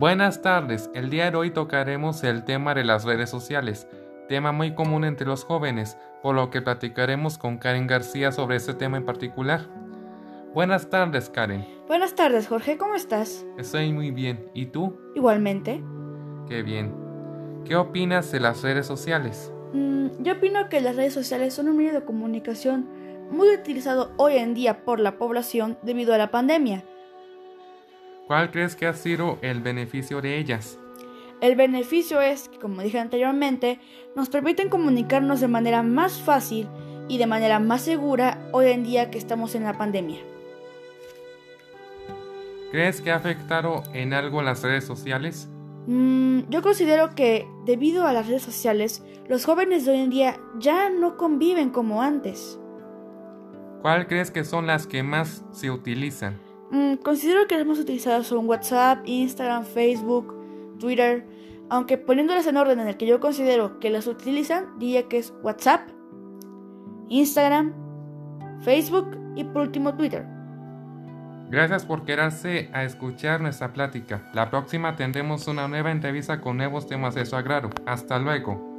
Buenas tardes, el día de hoy tocaremos el tema de las redes sociales, tema muy común entre los jóvenes, por lo que platicaremos con Karen García sobre este tema en particular. Buenas tardes, Karen. Buenas tardes, Jorge, ¿cómo estás? Estoy muy bien, ¿y tú? Igualmente. Qué bien. ¿Qué opinas de las redes sociales? Mm, yo opino que las redes sociales son un medio de comunicación muy utilizado hoy en día por la población debido a la pandemia. ¿Cuál crees que ha sido el beneficio de ellas? El beneficio es que, como dije anteriormente, nos permiten comunicarnos de manera más fácil y de manera más segura hoy en día que estamos en la pandemia. ¿Crees que ha afectado en algo las redes sociales? Mm, yo considero que, debido a las redes sociales, los jóvenes de hoy en día ya no conviven como antes. ¿Cuál crees que son las que más se utilizan? Mm, considero que las más utilizadas son WhatsApp, Instagram, Facebook, Twitter, aunque poniéndolas en orden en el que yo considero que las utilizan, diría que es WhatsApp, Instagram, Facebook y por último Twitter. Gracias por quedarse a escuchar nuestra plática. La próxima tendremos una nueva entrevista con nuevos temas de su agrado. Hasta luego.